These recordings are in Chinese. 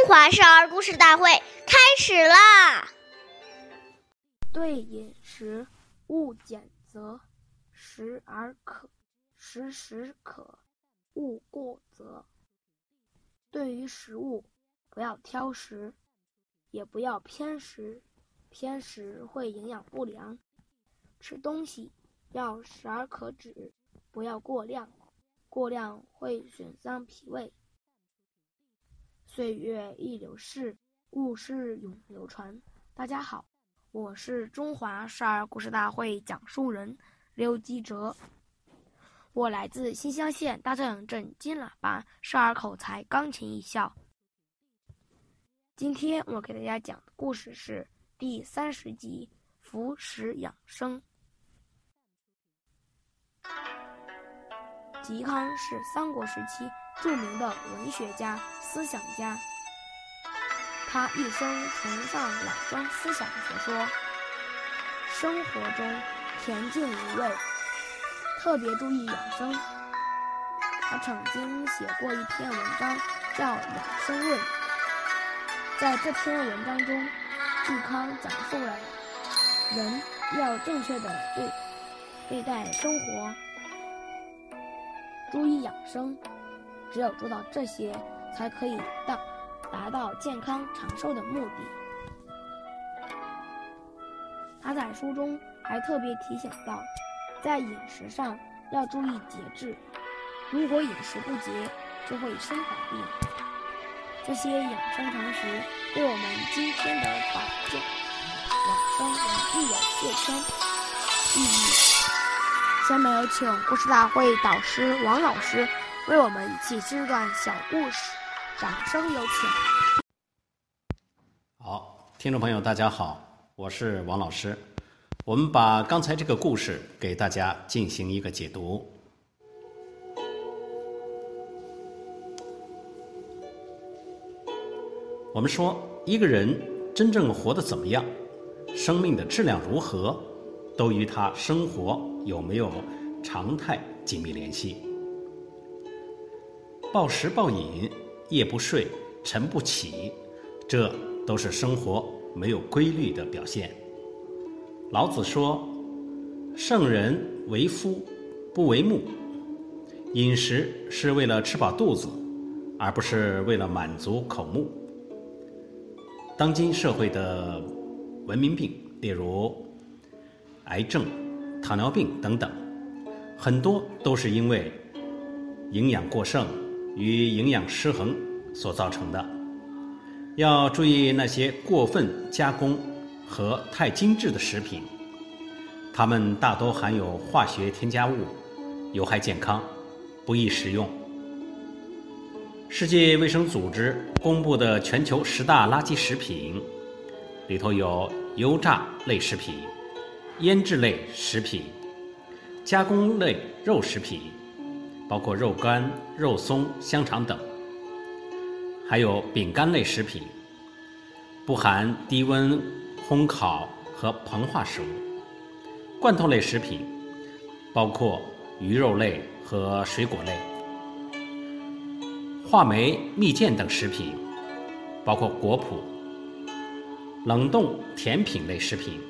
中华少儿故事大会开始啦！对饮食，勿拣择，食而可，时时可，勿过则。对于食物，不要挑食，也不要偏食，偏食会营养不良。吃东西要食而可止，不要过量，过量会损伤脾胃。岁月易流逝，故事永流传。大家好，我是中华少儿故事大会讲述人刘基哲，我来自新乡县大镇镇金喇叭少儿口才钢琴艺校。今天我给大家讲的故事是第三十集《服食养生》。嵇康是三国时期著名的文学家。思想家，他一生崇尚老庄思想学说，生活中恬静无味，特别注意养生。他曾经写过一篇文章叫《养生论》，在这篇文章中，嵇康讲述了人要正确的对对待生活，注意养生，只有做到这些。才可以到达到健康长寿的目的。他在书中还特别提醒到，在饮食上要注意节制，如果饮食不节，就会生老病。这些养生常识对我们今天的保健养生也具有切身意义。下面有请故事大会导师王老师为我们解析这段小故事。掌声有请。好，听众朋友，大家好，我是王老师。我们把刚才这个故事给大家进行一个解读。我们说，一个人真正活得怎么样，生命的质量如何，都与他生活有没有常态紧密联系。暴食暴饮。夜不睡，晨不起，这都是生活没有规律的表现。老子说：“圣人为夫，不为目。”饮食是为了吃饱肚子，而不是为了满足口目。当今社会的文明病，例如癌症、糖尿病等等，很多都是因为营养过剩。与营养失衡所造成的，要注意那些过分加工和太精致的食品，它们大多含有化学添加物，有害健康，不宜食用。世界卫生组织公布的全球十大垃圾食品里头有油炸类食品、腌制类食品、加工类肉食品。包括肉干、肉松、香肠等，还有饼干类食品，不含低温烘烤和膨化食物；罐头类食品，包括鱼肉类和水果类；话梅、蜜饯等食品，包括果脯；冷冻甜品类食品，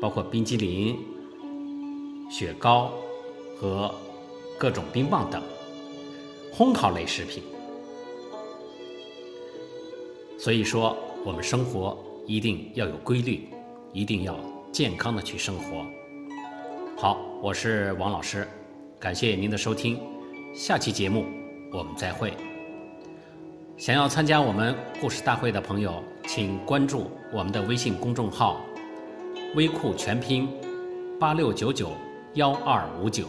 包括冰激凌、雪糕和。各种冰棒等，烘烤类食品。所以说，我们生活一定要有规律，一定要健康的去生活。好，我是王老师，感谢您的收听，下期节目我们再会。想要参加我们故事大会的朋友，请关注我们的微信公众号“微库全拼八六九九幺二五九”。